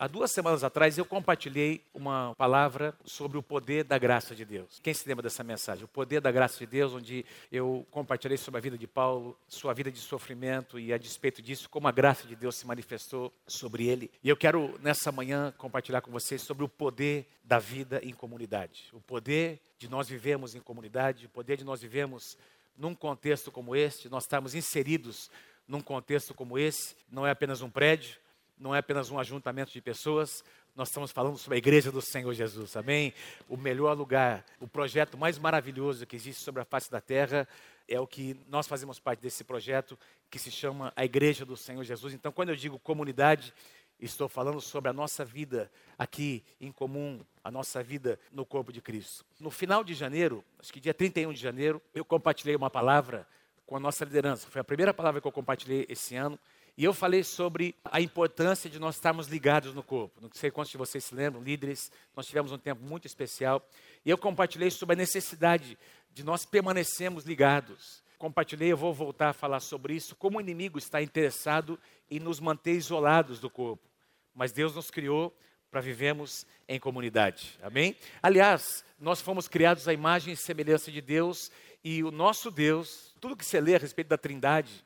Há duas semanas atrás eu compartilhei uma palavra sobre o poder da graça de Deus. Quem se lembra dessa mensagem? O poder da graça de Deus, onde eu compartilhei sobre a vida de Paulo, sua vida de sofrimento e a despeito disso, como a graça de Deus se manifestou sobre ele. E eu quero nessa manhã compartilhar com vocês sobre o poder da vida em comunidade. O poder de nós vivemos em comunidade, o poder de nós vivemos num contexto como este, nós estamos inseridos num contexto como esse, não é apenas um prédio, não é apenas um ajuntamento de pessoas, nós estamos falando sobre a igreja do Senhor Jesus, amém? O melhor lugar, o projeto mais maravilhoso que existe sobre a face da terra é o que nós fazemos parte desse projeto que se chama a igreja do Senhor Jesus. Então, quando eu digo comunidade, estou falando sobre a nossa vida aqui em comum, a nossa vida no corpo de Cristo. No final de janeiro, acho que dia 31 de janeiro, eu compartilhei uma palavra com a nossa liderança. Foi a primeira palavra que eu compartilhei esse ano. E eu falei sobre a importância de nós estarmos ligados no corpo. Não sei quantos de vocês se lembram, líderes, nós tivemos um tempo muito especial. E eu compartilhei sobre a necessidade de nós permanecermos ligados. Compartilhei, eu vou voltar a falar sobre isso, como o inimigo está interessado em nos manter isolados do corpo. Mas Deus nos criou para vivermos em comunidade. Amém? Aliás, nós fomos criados à imagem e semelhança de Deus e o nosso Deus, tudo que você lê a respeito da Trindade,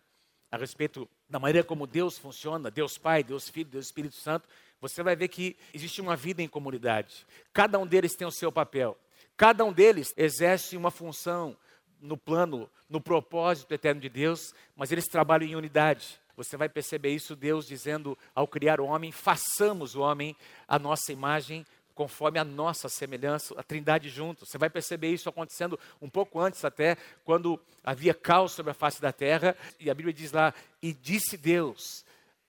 a respeito da maneira como Deus funciona, Deus Pai, Deus Filho, Deus Espírito Santo, você vai ver que existe uma vida em comunidade. Cada um deles tem o seu papel. Cada um deles exerce uma função no plano, no propósito eterno de Deus, mas eles trabalham em unidade. Você vai perceber isso Deus dizendo ao criar o homem, façamos o homem a nossa imagem conforme a nossa semelhança, a Trindade junto. Você vai perceber isso acontecendo um pouco antes até, quando havia caos sobre a face da terra, e a Bíblia diz lá: "E disse Deus".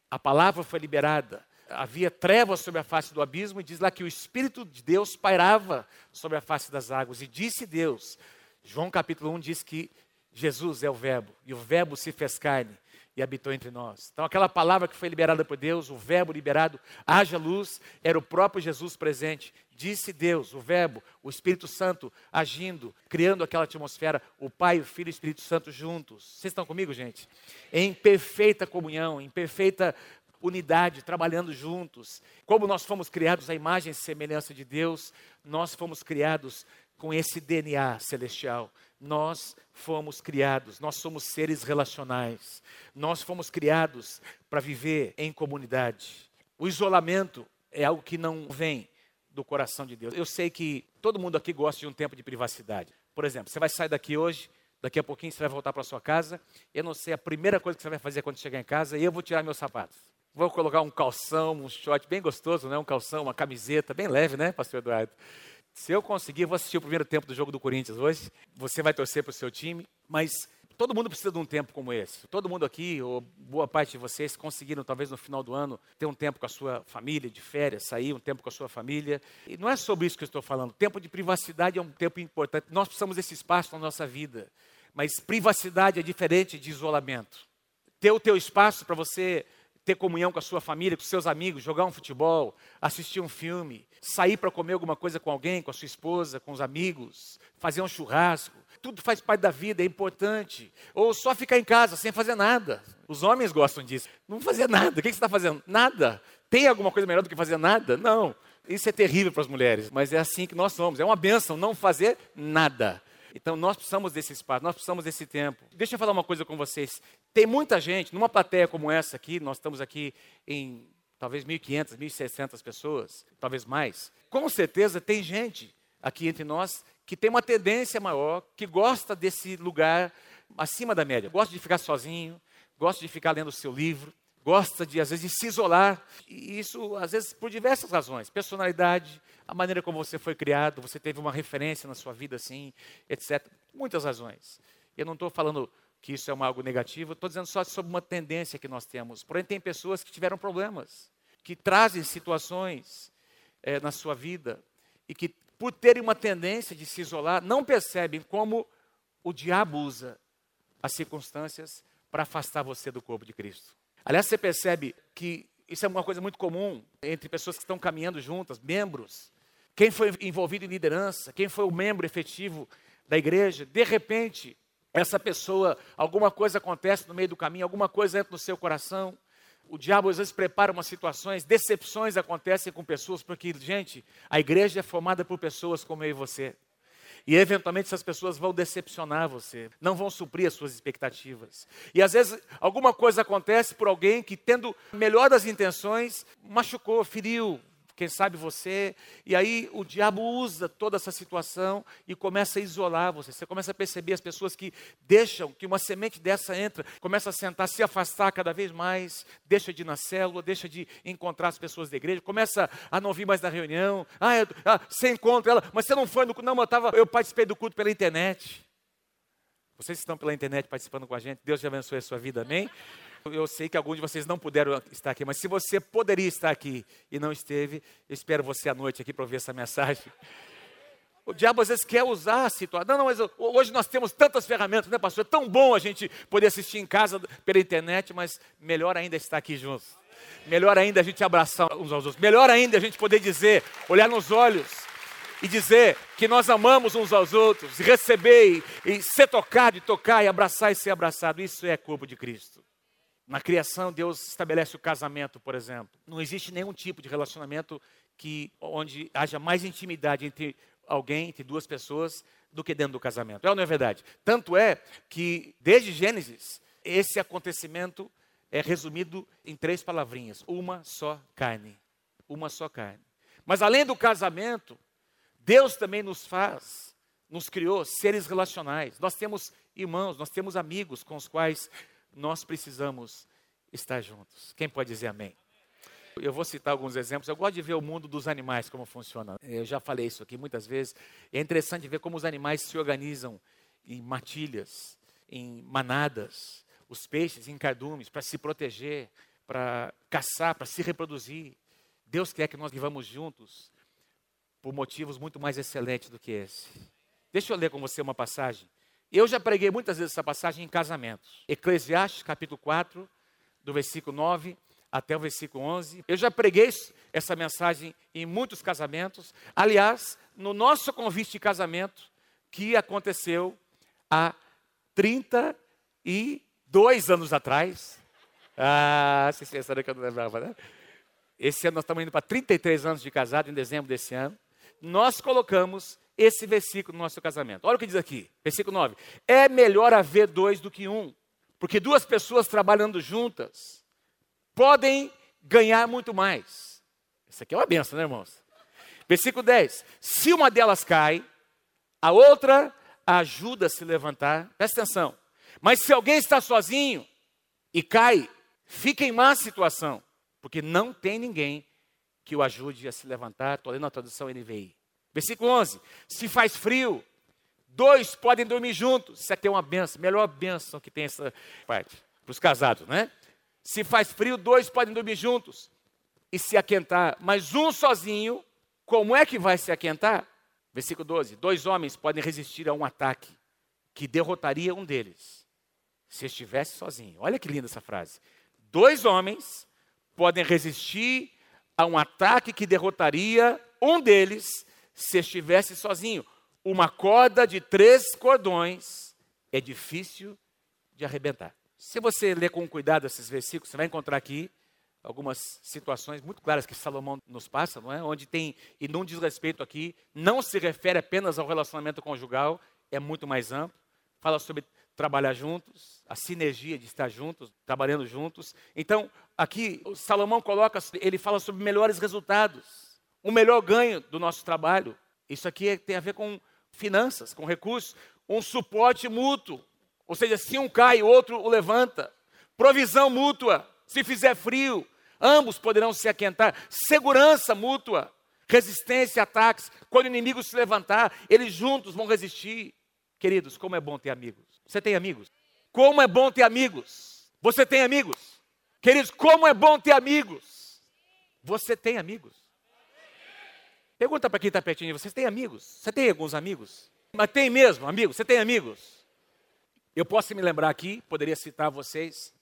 A palavra foi liberada. Havia trevas sobre a face do abismo e diz lá que o espírito de Deus pairava sobre a face das águas e disse Deus. João capítulo 1 diz que Jesus é o verbo e o verbo se fez carne e habitou entre nós. Então, aquela palavra que foi liberada por Deus, o Verbo liberado, haja luz, era o próprio Jesus presente. Disse Deus, o Verbo, o Espírito Santo agindo, criando aquela atmosfera, o Pai, o Filho e o Espírito Santo juntos. Vocês estão comigo, gente? Em perfeita comunhão, em perfeita unidade, trabalhando juntos. Como nós fomos criados à imagem e semelhança de Deus, nós fomos criados com esse DNA celestial. Nós fomos criados, nós somos seres relacionais. Nós fomos criados para viver em comunidade. O isolamento é algo que não vem do coração de Deus. Eu sei que todo mundo aqui gosta de um tempo de privacidade. Por exemplo, você vai sair daqui hoje, daqui a pouquinho você vai voltar para sua casa. Eu não sei a primeira coisa que você vai fazer quando chegar em casa, e eu vou tirar meus sapatos. Vou colocar um calção, um short bem gostoso, né? Um calção, uma camiseta bem leve, né, Pastor Eduardo? Se eu conseguir, eu vou assistir o primeiro tempo do jogo do Corinthians hoje. Você vai torcer para o seu time, mas todo mundo precisa de um tempo como esse. Todo mundo aqui, ou boa parte de vocês, conseguiram, talvez no final do ano, ter um tempo com a sua família, de férias, sair um tempo com a sua família. E não é sobre isso que eu estou falando. Tempo de privacidade é um tempo importante. Nós precisamos desse espaço na nossa vida. Mas privacidade é diferente de isolamento. Ter o teu espaço para você ter comunhão com a sua família, com seus amigos, jogar um futebol, assistir um filme, sair para comer alguma coisa com alguém, com a sua esposa, com os amigos, fazer um churrasco. Tudo faz parte da vida, é importante. Ou só ficar em casa sem fazer nada. Os homens gostam disso. Não fazer nada. O que você está fazendo? Nada. Tem alguma coisa melhor do que fazer nada? Não. Isso é terrível para as mulheres, mas é assim que nós somos. É uma benção não fazer nada. Então nós precisamos desse espaço, nós precisamos desse tempo. Deixa eu falar uma coisa com vocês. Tem muita gente, numa plateia como essa aqui, nós estamos aqui em talvez 1.500, 1.600 pessoas, talvez mais. Com certeza tem gente aqui entre nós que tem uma tendência maior, que gosta desse lugar acima da média, gosta de ficar sozinho, gosta de ficar lendo o seu livro, gosta de, às vezes, de se isolar. E isso, às vezes, por diversas razões. Personalidade, a maneira como você foi criado, você teve uma referência na sua vida assim, etc. Muitas razões. Eu não estou falando que isso é algo negativo, estou dizendo só sobre uma tendência que nós temos. Porém, tem pessoas que tiveram problemas, que trazem situações é, na sua vida e que, por terem uma tendência de se isolar, não percebem como o diabo usa as circunstâncias para afastar você do corpo de Cristo. Aliás, você percebe que isso é uma coisa muito comum entre pessoas que estão caminhando juntas, membros. Quem foi envolvido em liderança, quem foi o membro efetivo da igreja, de repente, essa pessoa, alguma coisa acontece no meio do caminho, alguma coisa entra no seu coração, O diabo às vezes prepara umas situações, decepções acontecem com pessoas, porque, gente, a igreja é formada por pessoas como eu e você. E eventualmente essas pessoas vão decepcionar você, não vão suprir as suas expectativas. E às vezes alguma coisa acontece por alguém que, tendo melhor das intenções, machucou, feriu, quem sabe você. E aí o diabo usa toda essa situação e começa a isolar você. Você começa a perceber as pessoas que deixam que uma semente dessa entra, começa a sentar, se afastar cada vez mais, deixa de ir na célula, deixa de encontrar as pessoas da igreja, começa a não vir mais na reunião. Ah, eu, ah você encontra ela, mas você não foi no culto. Não, eu, tava, eu participei do culto pela internet. Vocês estão pela internet participando com a gente, Deus te abençoe a sua vida, amém? Eu sei que alguns de vocês não puderam estar aqui, mas se você poderia estar aqui e não esteve, eu espero você à noite aqui para ouvir essa mensagem. O diabo às vezes quer usar a situação. Não, não, mas hoje nós temos tantas ferramentas, né, pastor? É tão bom a gente poder assistir em casa pela internet, mas melhor ainda estar aqui juntos. Melhor ainda a gente abraçar uns aos outros. Melhor ainda a gente poder dizer, olhar nos olhos e dizer que nós amamos uns aos outros, receber e ser tocado e tocar e abraçar e ser abraçado. Isso é corpo de Cristo. Na criação, Deus estabelece o casamento, por exemplo. Não existe nenhum tipo de relacionamento que onde haja mais intimidade entre alguém, entre duas pessoas, do que dentro do casamento. É ou não é verdade? Tanto é que, desde Gênesis, esse acontecimento é resumido em três palavrinhas: uma só carne. Uma só carne. Mas além do casamento, Deus também nos faz, nos criou seres relacionais. Nós temos irmãos, nós temos amigos com os quais nós precisamos estar juntos. Quem pode dizer amém? Eu vou citar alguns exemplos. Eu gosto de ver o mundo dos animais, como funciona. Eu já falei isso aqui muitas vezes. É interessante ver como os animais se organizam em matilhas, em manadas, os peixes em cardumes, para se proteger, para caçar, para se reproduzir. Deus quer que nós vivamos juntos por motivos muito mais excelentes do que esse. Deixa eu ler com você uma passagem eu já preguei muitas vezes essa passagem em casamentos. Eclesiastes, capítulo 4, do versículo 9 até o versículo 11. Eu já preguei essa mensagem em muitos casamentos. Aliás, no nosso convite de casamento, que aconteceu há 32 anos atrás. Ah, vocês pensaram que eu não lembrava, né? Esse ano nós estamos indo para 33 anos de casado, em dezembro desse ano. Nós colocamos esse versículo no nosso casamento. Olha o que diz aqui, versículo 9. É melhor haver dois do que um, porque duas pessoas trabalhando juntas podem ganhar muito mais. Isso aqui é uma benção, né, irmãos? Versículo 10. Se uma delas cai, a outra ajuda a se levantar. Presta atenção. Mas se alguém está sozinho e cai, fica em má situação, porque não tem ninguém que o ajude a se levantar. Estou lendo a tradução NVI. Versículo 11: Se faz frio, dois podem dormir juntos. Isso aqui é uma benção, melhor benção que tem essa parte, para os casados, né? Se faz frio, dois podem dormir juntos e se aquentar, mas um sozinho, como é que vai se aquentar? Versículo 12: Dois homens podem resistir a um ataque que derrotaria um deles, se estivesse sozinho. Olha que linda essa frase. Dois homens podem resistir a um ataque que derrotaria um deles, se estivesse sozinho. Uma corda de três cordões é difícil de arrebentar. Se você ler com cuidado esses versículos, você vai encontrar aqui algumas situações muito claras que Salomão nos passa, não é? Onde tem, e não diz respeito aqui, não se refere apenas ao relacionamento conjugal, é muito mais amplo. Fala sobre trabalhar juntos, a sinergia de estar juntos, trabalhando juntos. Então, aqui Salomão coloca, ele fala sobre melhores resultados um melhor ganho do nosso trabalho. Isso aqui tem a ver com finanças, com recursos, um suporte mútuo. Ou seja, se um cai, o outro o levanta. Provisão mútua. Se fizer frio, ambos poderão se aquentar. Segurança mútua. Resistência a ataques. Quando o inimigo se levantar, eles juntos vão resistir. Queridos, como é bom ter amigos. Você tem amigos? Como é bom ter amigos? Você tem amigos? Queridos, como é bom ter amigos? Você tem amigos? Pergunta para quem está pertinho de vocês: tem amigos? Você tem alguns amigos? Mas tem mesmo, amigos? Você tem amigos? Eu posso me lembrar aqui, poderia citar vocês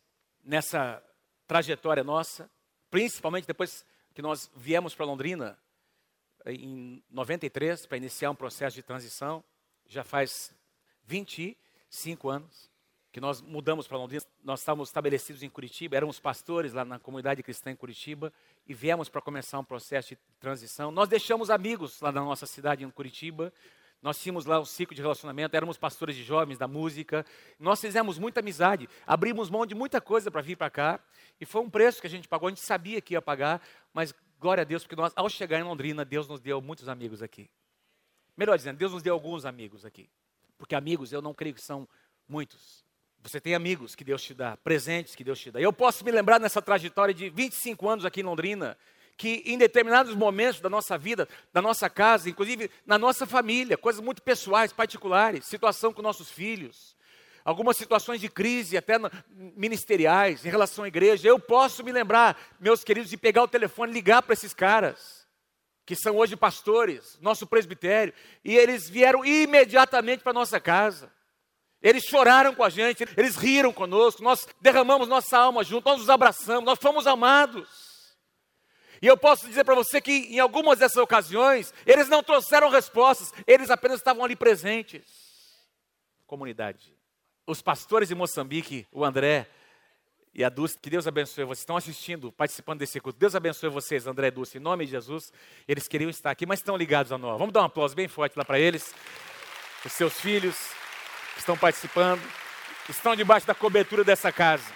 nessa trajetória nossa, principalmente depois que nós viemos para Londrina em 93 para iniciar um processo de transição, já faz 25 anos. Que nós mudamos para Londrina, nós estávamos estabelecidos em Curitiba, éramos pastores lá na comunidade cristã em Curitiba e viemos para começar um processo de transição. Nós deixamos amigos lá na nossa cidade em Curitiba, nós tínhamos lá um ciclo de relacionamento, éramos pastores de jovens da música, nós fizemos muita amizade, abrimos mão de muita coisa para vir para cá e foi um preço que a gente pagou, a gente sabia que ia pagar, mas glória a Deus, porque nós, ao chegar em Londrina, Deus nos deu muitos amigos aqui. Melhor dizendo, Deus nos deu alguns amigos aqui, porque amigos eu não creio que são muitos. Você tem amigos que Deus te dá, presentes que Deus te dá. Eu posso me lembrar nessa trajetória de 25 anos aqui em Londrina, que em determinados momentos da nossa vida, da nossa casa, inclusive na nossa família, coisas muito pessoais, particulares, situação com nossos filhos, algumas situações de crise, até ministeriais, em relação à igreja, eu posso me lembrar, meus queridos, de pegar o telefone e ligar para esses caras, que são hoje pastores, nosso presbitério, e eles vieram imediatamente para nossa casa. Eles choraram com a gente, eles riram conosco, nós derramamos nossa alma junto, nós os abraçamos, nós fomos amados. E eu posso dizer para você que em algumas dessas ocasiões, eles não trouxeram respostas, eles apenas estavam ali presentes. Comunidade. Os pastores de Moçambique, o André e a Dulce, que Deus abençoe vocês, estão assistindo, participando desse culto. Deus abençoe vocês, André e Dulce, em nome de Jesus. Eles queriam estar aqui, mas estão ligados a nós. Vamos dar um aplauso bem forte lá para eles, os seus filhos que estão participando, estão debaixo da cobertura dessa casa.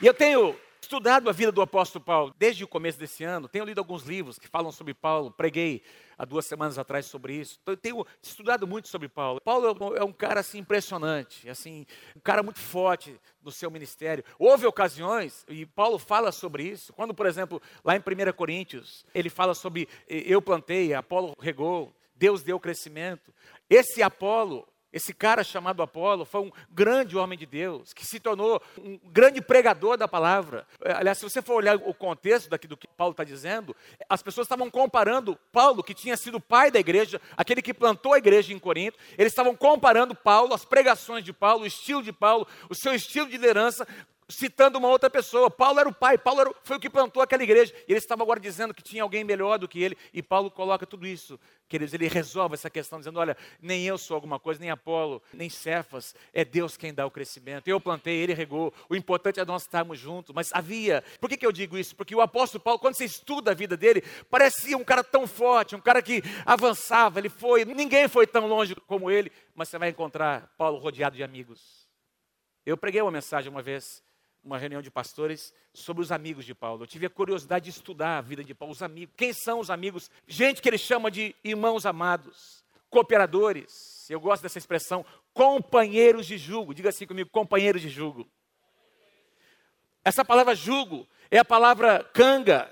E eu tenho estudado a vida do apóstolo Paulo desde o começo desse ano, tenho lido alguns livros que falam sobre Paulo, preguei há duas semanas atrás sobre isso. Então, eu tenho estudado muito sobre Paulo. Paulo é um cara assim impressionante, assim, um cara muito forte no seu ministério. Houve ocasiões, e Paulo fala sobre isso, quando, por exemplo, lá em 1 Coríntios, ele fala sobre eu plantei, Apolo regou, Deus deu crescimento. Esse Apolo esse cara chamado Apolo foi um grande homem de Deus, que se tornou um grande pregador da palavra. É, aliás, se você for olhar o contexto daqui do que Paulo está dizendo, as pessoas estavam comparando Paulo, que tinha sido pai da igreja, aquele que plantou a igreja em Corinto, eles estavam comparando Paulo, as pregações de Paulo, o estilo de Paulo, o seu estilo de liderança, citando uma outra pessoa. Paulo era o pai, Paulo era, foi o que plantou aquela igreja. E ele estava agora dizendo que tinha alguém melhor do que ele. E Paulo coloca tudo isso. Queridos, ele resolve essa questão dizendo: olha, nem eu sou alguma coisa, nem Apolo, nem Cefas. É Deus quem dá o crescimento. Eu plantei, ele regou. O importante é nós estarmos juntos. Mas havia. Por que, que eu digo isso? Porque o apóstolo Paulo, quando você estuda a vida dele, parecia um cara tão forte, um cara que avançava. Ele foi. Ninguém foi tão longe como ele. Mas você vai encontrar Paulo rodeado de amigos. Eu preguei uma mensagem uma vez uma reunião de pastores sobre os amigos de Paulo. Eu tive a curiosidade de estudar a vida de Paulo, os amigos. Quem são os amigos? Gente que ele chama de irmãos amados, cooperadores. Eu gosto dessa expressão, companheiros de jugo. Diga assim comigo, companheiros de jugo. Essa palavra jugo é a palavra canga,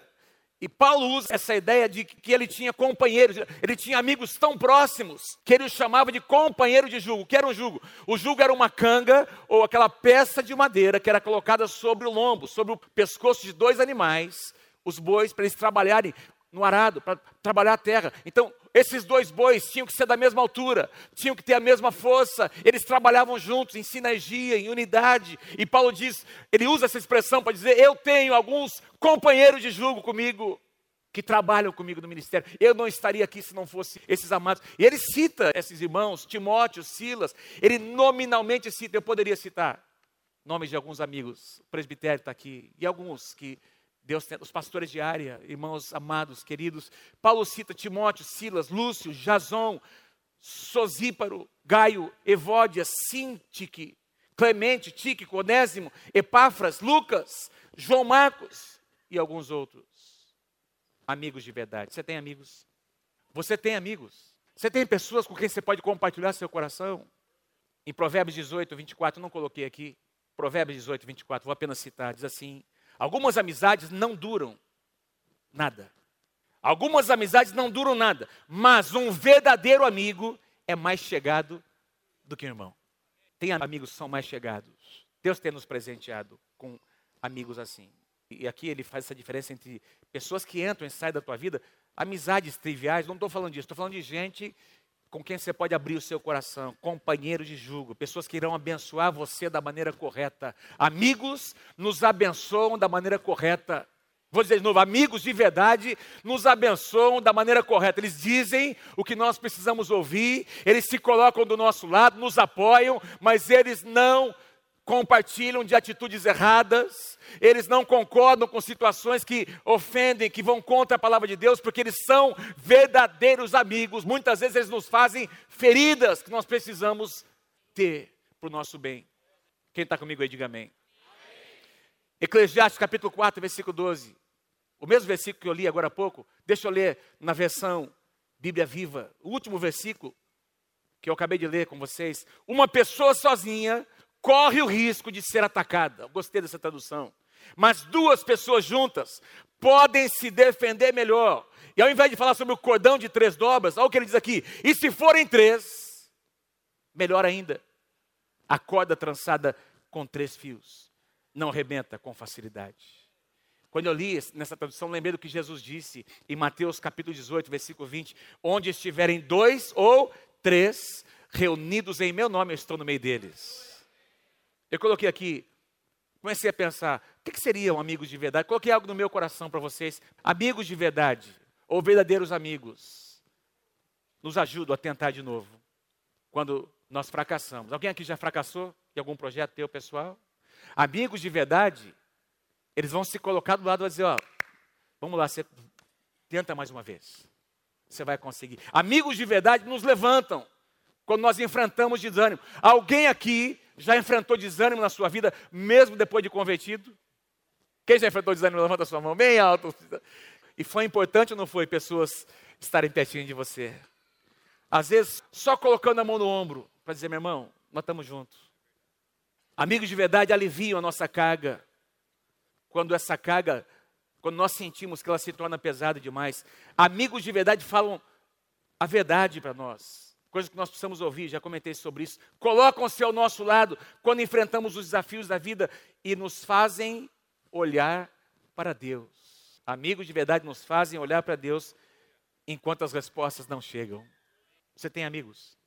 e Paulo usa essa ideia de que ele tinha companheiros, ele tinha amigos tão próximos que ele os chamava de companheiro de jugo. O que era um jugo? O jugo era uma canga ou aquela peça de madeira que era colocada sobre o lombo, sobre o pescoço de dois animais, os bois, para eles trabalharem no arado, para trabalhar a terra. Então, esses dois bois tinham que ser da mesma altura, tinham que ter a mesma força, eles trabalhavam juntos em sinergia, em unidade. E Paulo diz, ele usa essa expressão para dizer: Eu tenho alguns companheiros de julgo comigo, que trabalham comigo no ministério. Eu não estaria aqui se não fosse esses amados. E ele cita esses irmãos, Timóteo, Silas, ele nominalmente cita, eu poderia citar nomes de alguns amigos, o presbitério está aqui, e alguns que Deus tem, os pastores de área, irmãos amados, queridos. Paulo cita Timóteo, Silas, Lúcio, Jason, Sosíparo, Gaio, Evódia, Sintique, Clemente, Tíquico, Onésimo, Epáfras, Lucas, João Marcos e alguns outros. Amigos de verdade. Você tem amigos? Você tem amigos? Você tem pessoas com quem você pode compartilhar seu coração? Em Provérbios 18, 24, não coloquei aqui. Provérbios 18, 24, vou apenas citar, diz assim: Algumas amizades não duram nada. Algumas amizades não duram nada, mas um verdadeiro amigo é mais chegado do que um irmão. Tem amigos que são mais chegados. Deus tem nos presenteado com amigos assim. E aqui ele faz essa diferença entre pessoas que entram e saem da tua vida, amizades triviais, não estou falando disso, estou falando de gente com quem você pode abrir o seu coração, companheiros de jugo, pessoas que irão abençoar você da maneira correta. Amigos nos abençoam da maneira correta. Vou dizer de novo, amigos de verdade nos abençoam da maneira correta. Eles dizem o que nós precisamos ouvir, eles se colocam do nosso lado, nos apoiam, mas eles não compartilham de atitudes erradas, eles não concordam com situações que ofendem, que vão contra a palavra de Deus, porque eles são verdadeiros amigos. Muitas vezes eles nos fazem feridas que nós precisamos ter para o nosso bem. Quem está comigo aí, diga amém. Eclesiastes capítulo 4, versículo 12. O mesmo versículo que eu li agora há pouco, deixa eu ler na versão Bíblia Viva. O último versículo que eu acabei de ler com vocês. Uma pessoa sozinha corre o risco de ser atacada. Gostei dessa tradução. Mas duas pessoas juntas podem se defender melhor. E ao invés de falar sobre o cordão de três dobras, olha o que ele diz aqui: e se forem três, melhor ainda, a corda trançada com três fios não arrebenta com facilidade. Quando eu li nessa tradução, lembrei do que Jesus disse em Mateus capítulo 18, versículo 20: onde estiverem dois ou três reunidos em meu nome, eu estou no meio deles. Eu coloquei aqui, comecei a pensar, o que, seriam amigos de verdade? Coloquei algo no meu coração para vocês. Amigos de verdade, ou verdadeiros amigos, nos ajudam a tentar de novo, quando nós fracassamos. Alguém aqui já fracassou em algum projeto teu, pessoal? Amigos de verdade, eles vão se colocar do lado e dizer, ó, vamos lá, você tenta mais uma vez. Você vai conseguir. Amigos de verdade nos levantam quando nós enfrentamos desânimo. Alguém aqui já enfrentou desânimo na sua vida, mesmo depois de convertido? Quem já enfrentou desânimo, levanta a sua mão bem alto. E foi importante ou não foi pessoas estarem pertinho de você? Às vezes, só colocando a mão no ombro para dizer, meu irmão, nós estamos juntos. Amigos de verdade aliviam a nossa carga. Quando essa carga, quando nós sentimos que ela se torna pesada demais. Amigos de verdade falam a verdade para nós coisa que nós precisamos ouvir, já comentei sobre isso, colocam-se ao nosso lado quando enfrentamos os desafios da vida e nos fazem olhar para Deus. Amigos de verdade nos fazem olhar para Deus enquanto as respostas não chegam. Você tem amigos?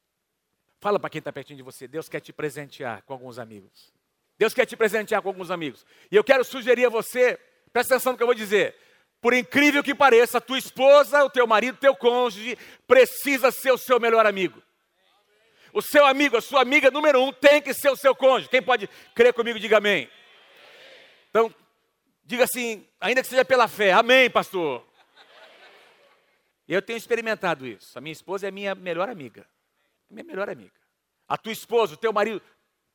Fala para quem está pertinho de você, Deus quer te presentear com alguns amigos. Deus quer te presentear com alguns amigos. E eu quero sugerir a você, presta atenção no que eu vou dizer. Por incrível que pareça, a tua esposa, o teu marido, o teu cônjuge, precisa ser o seu melhor amigo. O seu amigo, a sua amiga número um tem que ser o seu cônjuge. Quem pode crer comigo, diga amém. Então, diga assim, ainda que seja pela fé, amém, pastor. Eu tenho experimentado isso. A minha esposa é minha melhor amiga. Minha melhor amiga. A tua esposa, o teu marido,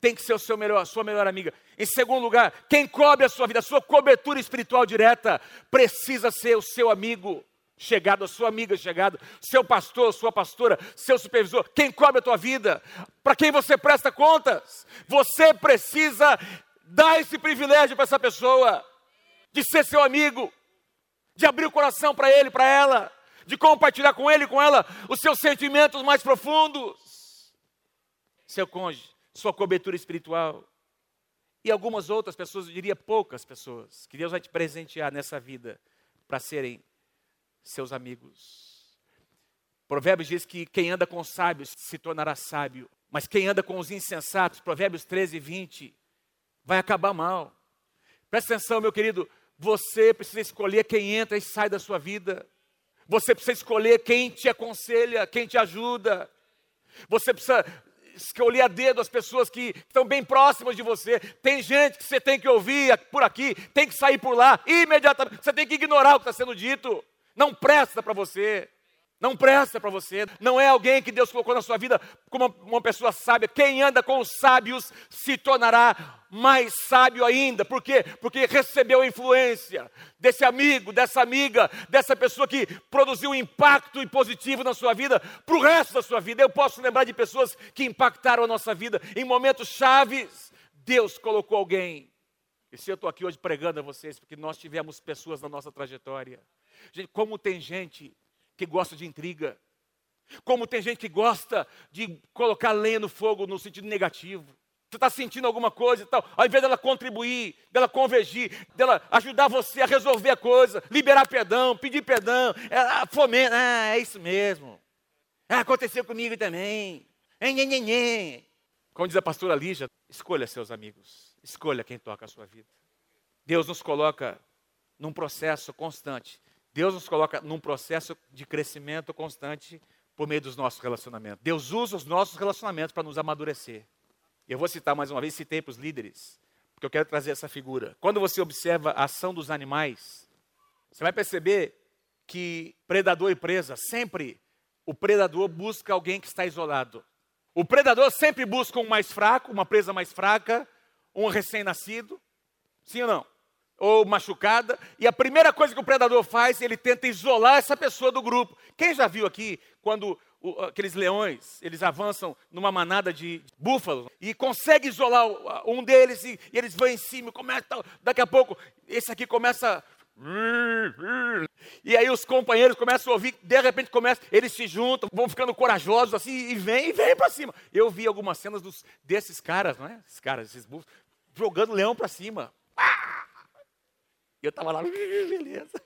tem que ser o seu melhor, a sua melhor amiga. Em segundo lugar, quem cobre a sua vida, a sua cobertura espiritual direta, precisa ser o seu amigo chegado, a sua amiga chegado, seu pastor, sua pastora, seu supervisor, quem cobre a tua vida, para quem você presta contas. Você precisa dar esse privilégio para essa pessoa, de ser seu amigo, de abrir o coração para ele, para ela, de compartilhar com ele, com ela, os seus sentimentos mais profundos. Seu cônjuge sua cobertura espiritual. E algumas outras pessoas, eu diria poucas pessoas, que Deus vai te presentear nessa vida para serem seus amigos. Provérbios diz que quem anda com sábios se tornará sábio, mas quem anda com os insensatos, Provérbios 13, 20, vai acabar mal. Presta atenção, meu querido, você precisa escolher quem entra e sai da sua vida. Você precisa escolher quem te aconselha, quem te ajuda. Você precisa escolher a dedo as pessoas que estão bem próximas de você. Tem gente que você tem que ouvir por aqui, tem que sair por lá, imediatamente. Você tem que ignorar o que está sendo dito. Não presta para você. Não presta para você. Não é alguém que Deus colocou na sua vida como uma pessoa sábia. Quem anda com os sábios se tornará mais sábio ainda. Por quê? Porque recebeu a influência desse amigo, dessa amiga, dessa pessoa que produziu um impacto positivo na sua vida para o resto da sua vida. Eu posso lembrar de pessoas que impactaram a nossa vida em momentos chaves. Deus colocou alguém. E se eu estou aqui hoje pregando a vocês, porque nós tivemos pessoas na nossa trajetória. Gente, como tem gente que gosta de intriga. Como tem gente que gosta de colocar lenha no fogo no sentido negativo. Você está sentindo alguma coisa e tal, ao invés dela contribuir, dela convergir, dela ajudar você a resolver a coisa, liberar perdão, pedir perdão, ela fomenta, ah, é isso mesmo. Ah, aconteceu comigo também. Como diz a pastora Lígia, escolha seus amigos, escolha quem toca a sua vida. Deus nos coloca num processo constante Deus nos coloca num processo de crescimento constante por meio dos nossos relacionamentos. Deus usa os nossos relacionamentos para nos amadurecer. Eu vou citar mais uma vez, citei para os líderes, porque eu quero trazer essa figura. Quando você observa a ação dos animais, você vai perceber que predador e presa, sempre o predador busca alguém que está isolado. O predador sempre busca um mais fraco, uma presa mais fraca, um recém-nascido, sim ou não? Ou machucada, e a primeira coisa que o predador faz, ele tenta isolar essa pessoa do grupo. Quem já viu aqui quando o, aqueles leões, eles avançam numa manada de búfalos e consegue isolar um deles e, e eles vão em cima, começa, daqui a pouco esse aqui começa e aí os companheiros começam a ouvir, de repente começa, eles se juntam, vão ficando corajosos assim e vem e vem para cima. Eu vi algumas cenas dos, desses caras, não é? Esses caras, esses búfalos, jogando leão para cima. E eu estava lá, beleza.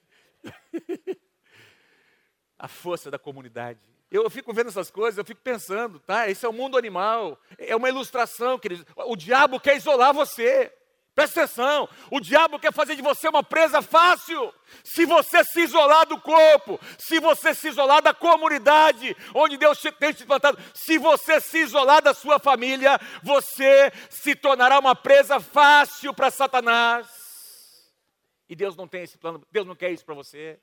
A força da comunidade. Eu fico vendo essas coisas, eu fico pensando, tá? Esse é o mundo animal. É uma ilustração, queridos. O diabo quer isolar você. Presta atenção, o diabo quer fazer de você uma presa fácil. Se você se isolar do corpo, se você se isolar da comunidade onde Deus tem te plantado, se você se isolar da sua família, você se tornará uma presa fácil para Satanás. E Deus não tem esse plano, Deus não quer isso para você.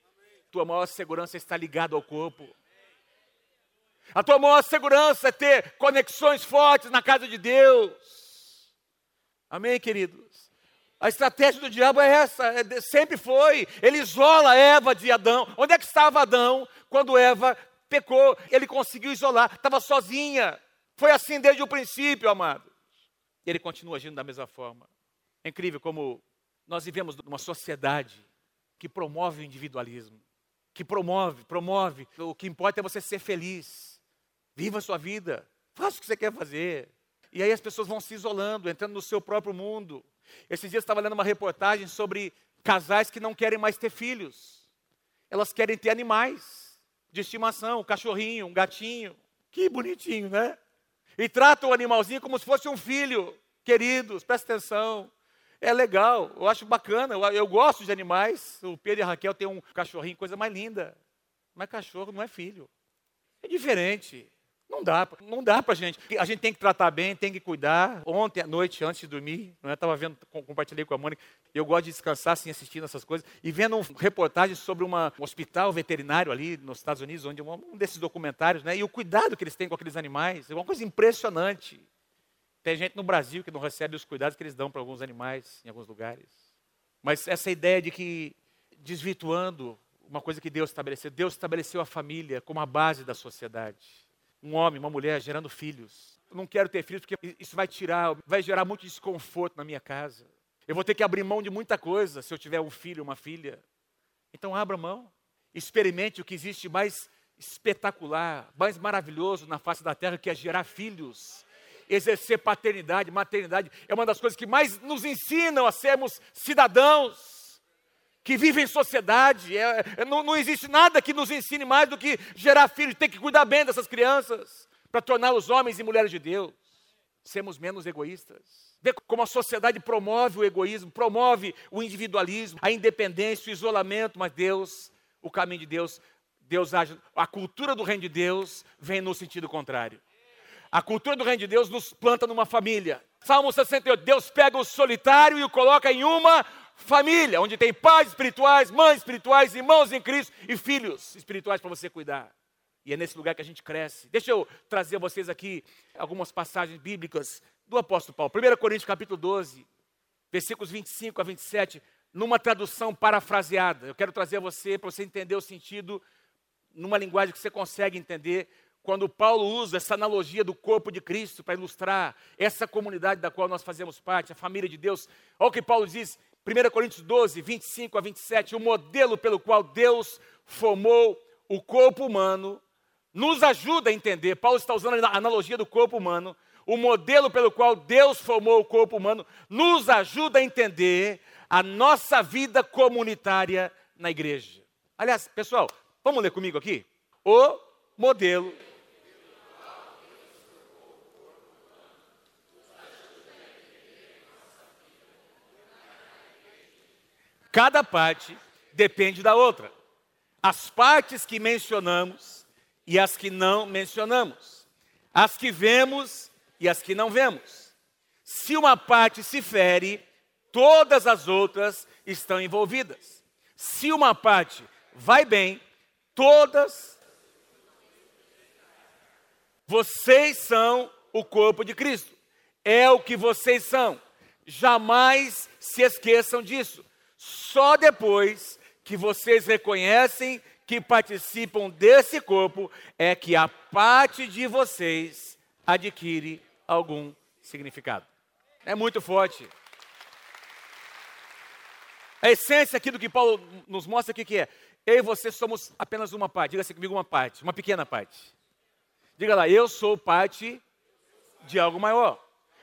Tua maior segurança está ligada ao corpo. A tua maior segurança é ter conexões fortes na casa de Deus. Amém, queridos? A estratégia do diabo é essa, é, sempre foi. Ele isola Eva de Adão. Onde é que estava Adão quando Eva pecou? Ele conseguiu isolar, estava sozinha. Foi assim desde o princípio, amado. E ele continua agindo da mesma forma. É incrível como nós vivemos numa sociedade que promove o individualismo, que promove, promove. O que importa é você ser feliz. Viva a sua vida. Faça o que você quer fazer. E aí as pessoas vão se isolando, entrando no seu próprio mundo. Esses dias estava lendo uma reportagem sobre casais que não querem mais ter filhos. Elas querem ter animais de estimação, um cachorrinho, um gatinho. Que bonitinho, né? E tratam o animalzinho como se fosse um filho. Queridos, presta atenção. É legal, eu acho bacana, eu, eu gosto de animais. O Pedro e a Raquel têm um cachorrinho, coisa mais linda. Mas cachorro não é filho. É diferente. Não dá, não dá para gente. A gente tem que tratar bem, tem que cuidar. Ontem à noite, antes de dormir, eu estava vendo, compartilhei com a Mônica, eu gosto de descansar assim, assistindo essas coisas, e vendo um reportagem sobre uma, um hospital veterinário ali nos Estados Unidos, onde um, um desses documentários, né, e o cuidado que eles têm com aqueles animais, é uma coisa impressionante. Tem gente no Brasil que não recebe os cuidados que eles dão para alguns animais em alguns lugares. Mas essa ideia de que, desvirtuando uma coisa que Deus estabeleceu, Deus estabeleceu a família como a base da sociedade um homem, uma mulher gerando filhos. Eu não quero ter filhos porque isso vai tirar, vai gerar muito desconforto na minha casa. Eu vou ter que abrir mão de muita coisa se eu tiver um filho, uma filha. Então abra mão. Experimente o que existe mais espetacular, mais maravilhoso na face da terra, que é gerar filhos. Exercer paternidade, maternidade, é uma das coisas que mais nos ensinam a sermos cidadãos que vive em sociedade. É, é, não, não existe nada que nos ensine mais do que gerar filhos, ter que cuidar bem dessas crianças, para torná-los homens e mulheres de Deus. Sermos menos egoístas. Vê como a sociedade promove o egoísmo, promove o individualismo, a independência, o isolamento, mas Deus, o caminho de Deus, Deus age. A cultura do reino de Deus vem no sentido contrário. A cultura do reino de Deus nos planta numa família. Salmo 68, Deus pega o solitário e o coloca em uma família, onde tem pais espirituais, mães espirituais, irmãos em Cristo e filhos espirituais para você cuidar. E é nesse lugar que a gente cresce. Deixa eu trazer a vocês aqui algumas passagens bíblicas do apóstolo Paulo. 1 Coríntios capítulo 12, versículos 25 a 27, numa tradução parafraseada. Eu quero trazer a você para você entender o sentido numa linguagem que você consegue entender quando Paulo usa essa analogia do corpo de Cristo para ilustrar essa comunidade da qual nós fazemos parte, a família de Deus. Olha o que Paulo diz: 1 Coríntios 12, 25 a 27, o modelo pelo qual Deus formou o corpo humano, nos ajuda a entender. Paulo está usando a analogia do corpo humano. O modelo pelo qual Deus formou o corpo humano nos ajuda a entender a nossa vida comunitária na igreja. Aliás, pessoal, vamos ler comigo aqui? O modelo Cada parte depende da outra. As partes que mencionamos e as que não mencionamos. As que vemos e as que não vemos. Se uma parte se fere, todas as outras estão envolvidas. Se uma parte vai bem, todas. Vocês são o corpo de Cristo. É o que vocês são. Jamais se esqueçam disso. Só depois que vocês reconhecem que participam desse corpo é que a parte de vocês adquire algum significado. É muito forte. A essência aqui do que Paulo nos mostra aqui que é: eu e você somos apenas uma parte. Diga assim comigo uma parte, uma pequena parte. Diga lá, eu sou parte de algo maior.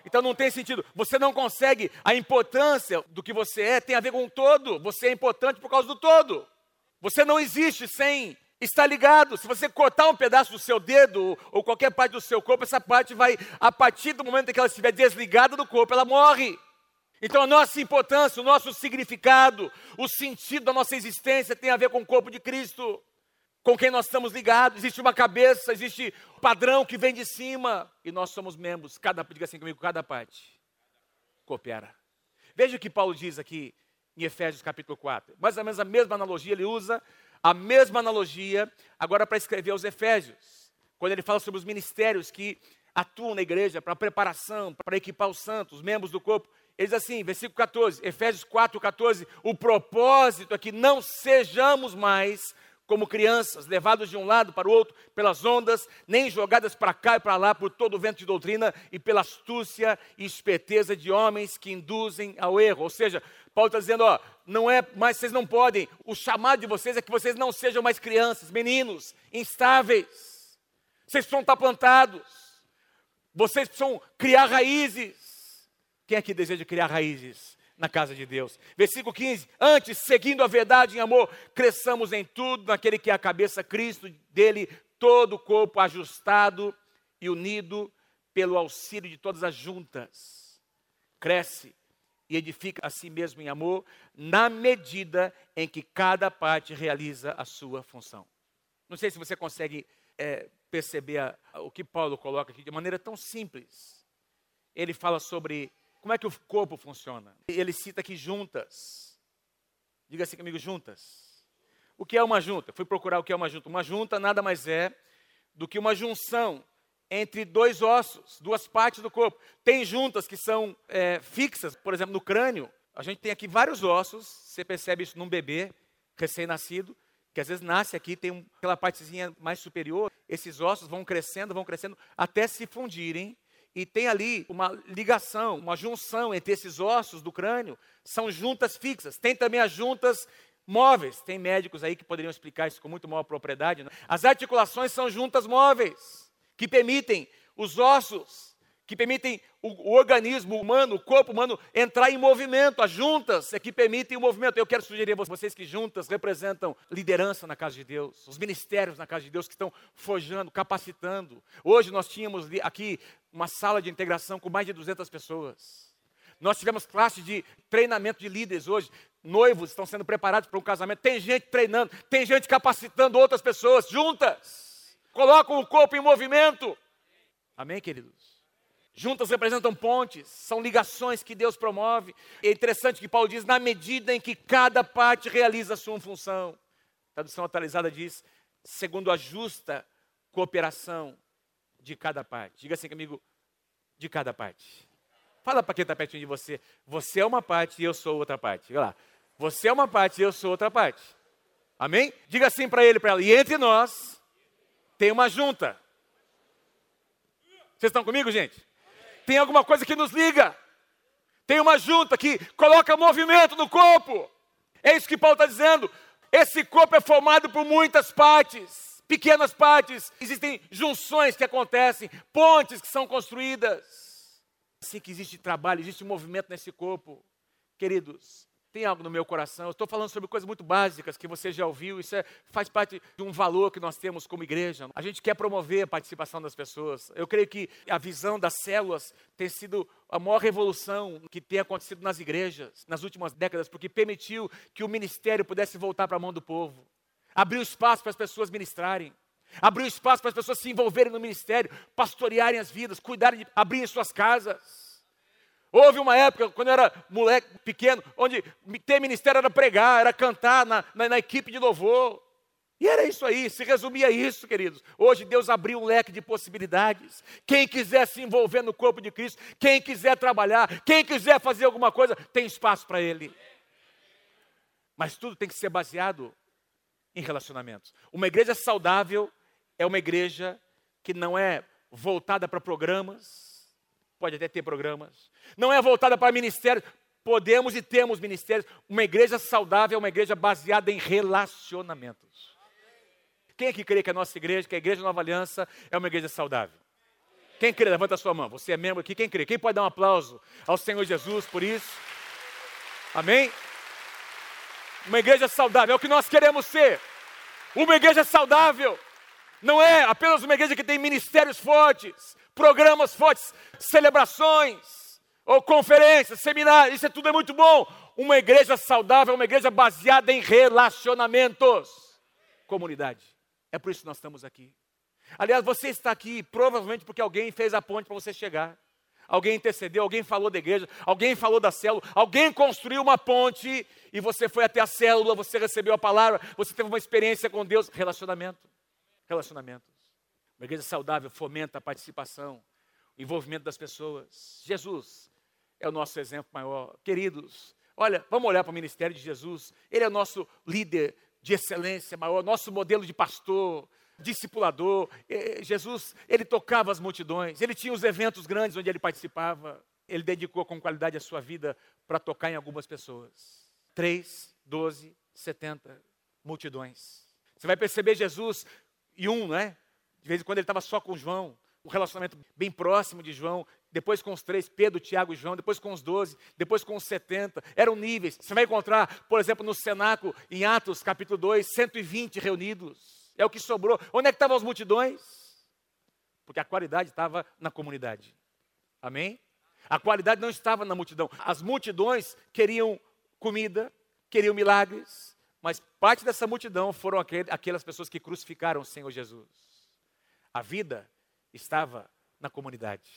Então não tem sentido. Você não consegue. A importância do que você é tem a ver com o todo. Você é importante por causa do todo. Você não existe sem estar ligado. Se você cortar um pedaço do seu dedo ou qualquer parte do seu corpo, essa parte vai, a partir do momento em que ela estiver desligada do corpo, ela morre. Então a nossa importância, o nosso significado, o sentido da nossa existência tem a ver com o corpo de Cristo, com quem nós estamos ligados. Existe uma cabeça, existe um padrão que vem de cima e nós somos membros. Cada, diga assim comigo, cada parte coopera. Veja o que Paulo diz aqui em Efésios capítulo 4. Mais ou menos a mesma analogia, ele usa a mesma analogia agora para escrever aos Efésios, quando ele fala sobre os ministérios que atuam na igreja para preparação, para equipar os santos, os membros do corpo. Ele diz assim, versículo 14, Efésios 4, 14: o propósito é que não sejamos mais como crianças, levados de um lado para o outro pelas ondas, nem jogadas para cá e para lá por todo o vento de doutrina e pela astúcia e esperteza de homens que induzem ao erro. Ou seja, Paulo está dizendo, ó, não é mais, vocês não podem, o chamado de vocês é que vocês não sejam mais crianças, meninos, instáveis. Vocês precisam estar plantados. Vocês precisam criar raízes. Quem aqui deseja criar raízes na casa de Deus? Versículo 15: Antes, seguindo a verdade em amor, cresçamos em tudo naquele que é a cabeça, Cristo, dele todo o corpo ajustado e unido pelo auxílio de todas as juntas. Cresce e edifica a si mesmo em amor, na medida em que cada parte realiza a sua função. Não sei se você consegue é, perceber a, a, o que Paulo coloca aqui de maneira tão simples. Ele fala sobre como é que o corpo funciona? Ele cita aqui juntas. Diga assim comigo, juntas. O que é uma junta? Fui procurar o que é uma junta. Uma junta nada mais é do que uma junção entre dois ossos, duas partes do corpo. Tem juntas que são é, fixas, por exemplo, no crânio. A gente tem aqui vários ossos, você percebe isso num bebê recém-nascido, que às vezes nasce aqui, tem aquela partezinha mais superior, esses ossos vão crescendo, vão crescendo, até se fundirem e tem ali uma ligação, uma junção entre esses ossos do crânio, são juntas fixas. Tem também as juntas móveis. Tem médicos aí que poderiam explicar isso com muito maior propriedade. Né? As articulações são juntas móveis, que permitem os ossos que permitem o, o, organismo humano, o corpo humano, entrar em movimento. As juntas é que permitem o movimento. Eu quero sugerir a vocês que juntas representam liderança na casa de Deus, os ministérios na casa de Deus que estão forjando, capacitando. Hoje nós tínhamos aqui uma sala de integração com mais de 200 pessoas. Nós tivemos classe de treinamento de líderes hoje. Noivos estão sendo preparados para um casamento. Tem gente treinando, tem gente capacitando outras pessoas juntas. Colocam o corpo em movimento. Amém, queridos? Juntas representam pontes, são ligações que Deus promove. É interessante que Paulo diz, na medida em que cada parte realiza a sua função. A tradução atualizada diz, segundo a justa cooperação de cada parte. Diga assim comigo, de cada parte. Fala para quem está pertinho de você. Você é uma parte e eu sou outra parte. Diga lá. Você é uma parte e eu sou outra parte. Amém? Diga assim para ele, para ela. E entre nós tem uma junta. Vocês estão comigo, gente? tem alguma coisa que nos liga. Tem uma junta que coloca movimento no corpo. É isso que Paulo está dizendo. Esse corpo é formado por muitas partes, pequenas partes. Existem junções que acontecem, pontes que são construídas. Assim que existe trabalho, existe movimento nesse corpo. Queridos, tem algo no meu coração. Eu estou falando sobre coisas muito básicas que você já ouviu. Isso é, faz parte de um valor que nós temos como igreja. A gente quer promover a participação das pessoas. Eu creio que a visão das células tem sido a maior revolução que tem acontecido nas igrejas nas últimas décadas, porque permitiu que o ministério pudesse voltar para a mão do povo. Abriu espaço para as pessoas ministrarem. Abriu espaço para as pessoas se envolverem no ministério, pastorearem as vidas, cuidarem de abrirem suas casas. Houve uma época, quando eu era moleque pequeno, onde ter ministério era pregar, era cantar na, na, na equipe de louvor. E era isso aí, se resumia isso, queridos. Hoje Deus abriu um leque de possibilidades. Quem quiser se envolver no corpo de Cristo, quem quiser trabalhar, quem quiser fazer alguma coisa, tem espaço para ele. Mas tudo tem que ser baseado em relacionamentos. Uma igreja saudável é uma igreja que não é voltada para programas, pode até ter programas, não é voltada para ministérios, podemos e temos ministérios. Uma igreja saudável é uma igreja baseada em relacionamentos. Quem aqui crê que a nossa igreja, que a igreja Nova Aliança é uma igreja saudável? Quem crê? Levanta a sua mão. Você é membro aqui. Quem crê? Quem pode dar um aplauso ao Senhor Jesus por isso? Amém? Uma igreja saudável é o que nós queremos ser. Uma igreja saudável não é apenas uma igreja que tem ministérios fortes, programas fortes, celebrações, ou conferências, seminários, isso é tudo é muito bom. Uma igreja saudável é uma igreja baseada em relacionamentos. Comunidade. É por isso que nós estamos aqui. Aliás, você está aqui provavelmente porque alguém fez a ponte para você chegar. Alguém intercedeu, alguém falou da igreja, alguém falou da célula, alguém construiu uma ponte e você foi até a célula, você recebeu a palavra, você teve uma experiência com Deus. Relacionamento. Relacionamentos. Uma igreja saudável fomenta a participação, o envolvimento das pessoas. Jesus é o nosso exemplo maior. Queridos, olha, vamos olhar para o ministério de Jesus. Ele é o nosso líder de excelência maior, nosso modelo de pastor, discipulador. Jesus, ele tocava as multidões, ele tinha os eventos grandes onde ele participava. Ele dedicou com qualidade a sua vida para tocar em algumas pessoas. Três, doze, setenta multidões. Você vai perceber Jesus e um, né? De vez em quando ele estava só com João, um relacionamento bem próximo de João depois com os três, Pedro, Tiago e João, depois com os doze, depois com os setenta, eram níveis. Você vai encontrar, por exemplo, no cenáculo, em Atos capítulo 2, 120 reunidos. É o que sobrou. Onde é que estavam as multidões? Porque a qualidade estava na comunidade. Amém? A qualidade não estava na multidão. As multidões queriam comida, queriam milagres, mas parte dessa multidão foram aquelas pessoas que crucificaram o Senhor Jesus. A vida estava na comunidade.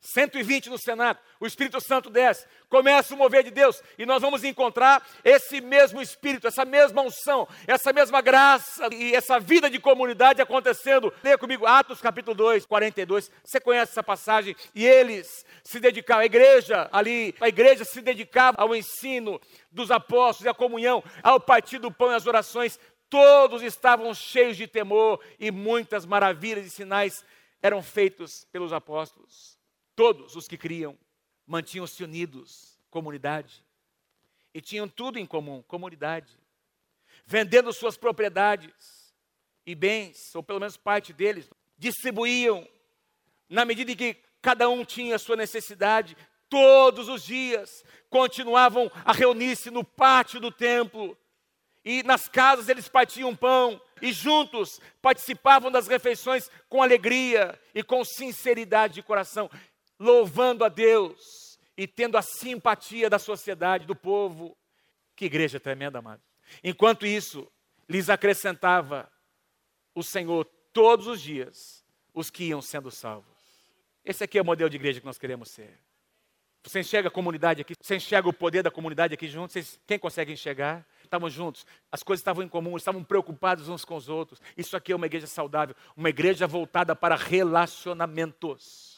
120 no Senado, o Espírito Santo desce, começa o mover de Deus, e nós vamos encontrar esse mesmo Espírito, essa mesma unção, essa mesma graça e essa vida de comunidade acontecendo. Leia comigo Atos capítulo 2, 42. Você conhece essa passagem? E eles se dedicavam, a igreja ali, a igreja se dedicava ao ensino dos apóstolos e à comunhão, ao partir do pão e às orações. Todos estavam cheios de temor e muitas maravilhas e sinais eram feitos pelos apóstolos. Todos os que criam mantinham-se unidos, comunidade. E tinham tudo em comum, comunidade. Vendendo suas propriedades e bens, ou pelo menos parte deles, distribuíam na medida em que cada um tinha a sua necessidade, todos os dias continuavam a reunir-se no pátio do templo. E nas casas eles partiam pão e juntos participavam das refeições com alegria e com sinceridade de coração louvando a Deus e tendo a simpatia da sociedade, do povo. Que igreja tremenda, amado. Enquanto isso, lhes acrescentava o Senhor todos os dias os que iam sendo salvos. Esse aqui é o modelo de igreja que nós queremos ser. Você enxerga a comunidade aqui? Você enxerga o poder da comunidade aqui juntos? Vocês, quem consegue enxergar? Estavam juntos, as coisas estavam em comum, estavam preocupados uns com os outros. Isso aqui é uma igreja saudável, uma igreja voltada para relacionamentos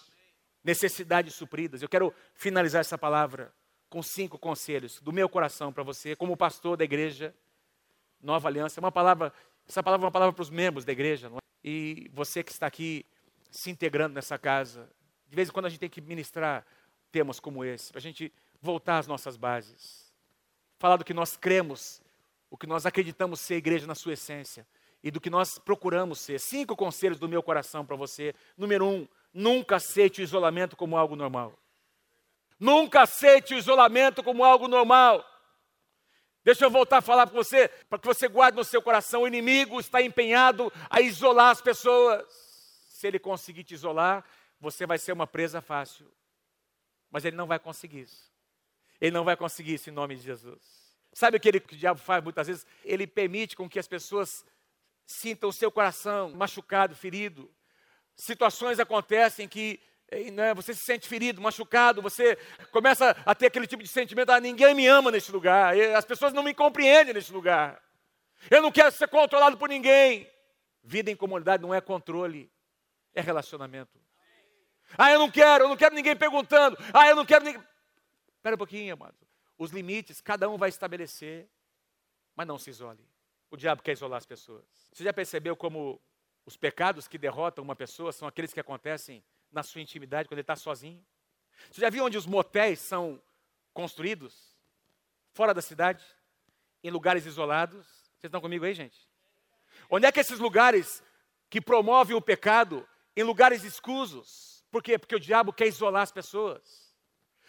necessidades supridas. Eu quero finalizar essa palavra com cinco conselhos do meu coração para você, como pastor da igreja Nova Aliança. É uma palavra, essa palavra é uma palavra para os membros da igreja, é? E você que está aqui se integrando nessa casa, de vez em quando a gente tem que ministrar temas como esse, para a gente voltar às nossas bases, falar do que nós cremos, o que nós acreditamos ser igreja na sua essência e do que nós procuramos ser. Cinco conselhos do meu coração para você. Número um, Nunca aceite o isolamento como algo normal. Nunca aceite o isolamento como algo normal. Deixa eu voltar a falar para você, para que você guarde no seu coração: o inimigo está empenhado a isolar as pessoas. Se ele conseguir te isolar, você vai ser uma presa fácil. Mas ele não vai conseguir isso. Ele não vai conseguir isso em nome de Jesus. Sabe o que, ele, que o diabo faz muitas vezes? Ele permite com que as pessoas sintam o seu coração machucado, ferido situações acontecem que né, você se sente ferido, machucado, você começa a ter aquele tipo de sentimento: ah, ninguém me ama nesse lugar, as pessoas não me compreendem nesse lugar, eu não quero ser controlado por ninguém. Vida em comunidade não é controle, é relacionamento. Ah, eu não quero, eu não quero ninguém perguntando. Ah, eu não quero ninguém. Espera um pouquinho, amado. Os limites, cada um vai estabelecer, mas não se isole. O diabo quer isolar as pessoas. Você já percebeu como os pecados que derrotam uma pessoa são aqueles que acontecem na sua intimidade, quando ele está sozinho? Você já viu onde os motéis são construídos? Fora da cidade? Em lugares isolados? Vocês estão comigo aí, gente? Onde é que esses lugares que promovem o pecado, em lugares escusos? Por quê? Porque o diabo quer isolar as pessoas.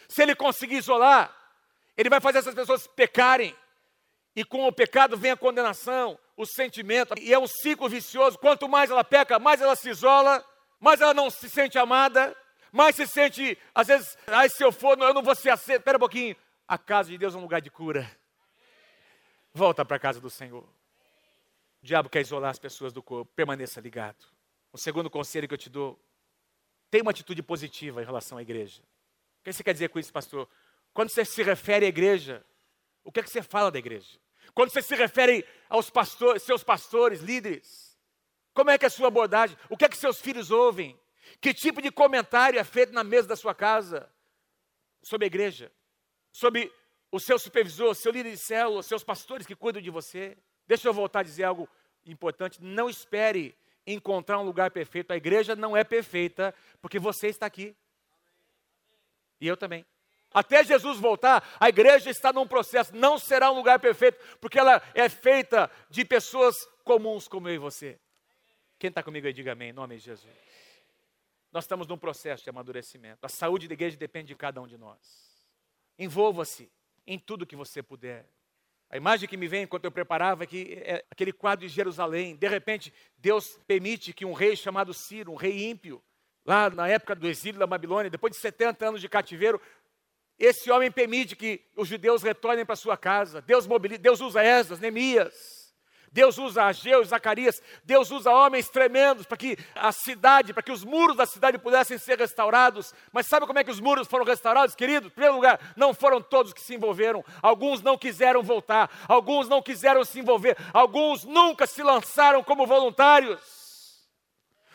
Se ele conseguir isolar, ele vai fazer essas pessoas pecarem. E com o pecado vem a condenação, o sentimento, e é um ciclo vicioso. Quanto mais ela peca, mais ela se isola, mais ela não se sente amada, mais se sente, às vezes, ai, se eu for, eu não vou ser aceito. Espera um pouquinho. A casa de Deus é um lugar de cura. Volta para a casa do Senhor. O diabo quer isolar as pessoas do corpo. Permaneça ligado. O segundo conselho que eu te dou: tenha uma atitude positiva em relação à igreja. O que você quer dizer com isso, pastor? Quando você se refere à igreja, o que é que você fala da igreja? Quando você se refere aos pastores, seus pastores, líderes, como é que é a sua abordagem? O que é que seus filhos ouvem? Que tipo de comentário é feito na mesa da sua casa sobre a igreja? Sobre o seu supervisor, seu líder de célula, seus pastores que cuidam de você? Deixa eu voltar a dizer algo importante. Não espere encontrar um lugar perfeito. A igreja não é perfeita porque você está aqui. E eu também. Até Jesus voltar, a igreja está num processo, não será um lugar perfeito, porque ela é feita de pessoas comuns como eu e você. Quem está comigo aí, diga amém, em nome de Jesus. Nós estamos num processo de amadurecimento. A saúde da igreja depende de cada um de nós. Envolva-se em tudo que você puder. A imagem que me vem enquanto eu preparava é que é aquele quadro de Jerusalém. De repente, Deus permite que um rei chamado Ciro, um rei ímpio, lá na época do exílio da Babilônia, depois de 70 anos de cativeiro, esse homem permite que os judeus retornem para sua casa. Deus, mobiliza, Deus usa Esdras, Neemias. Deus usa Ageu, Zacarias, Deus usa homens tremendos para que a cidade, para que os muros da cidade pudessem ser restaurados. Mas sabe como é que os muros foram restaurados, querido? Em primeiro lugar, não foram todos que se envolveram. Alguns não quiseram voltar, alguns não quiseram se envolver, alguns nunca se lançaram como voluntários.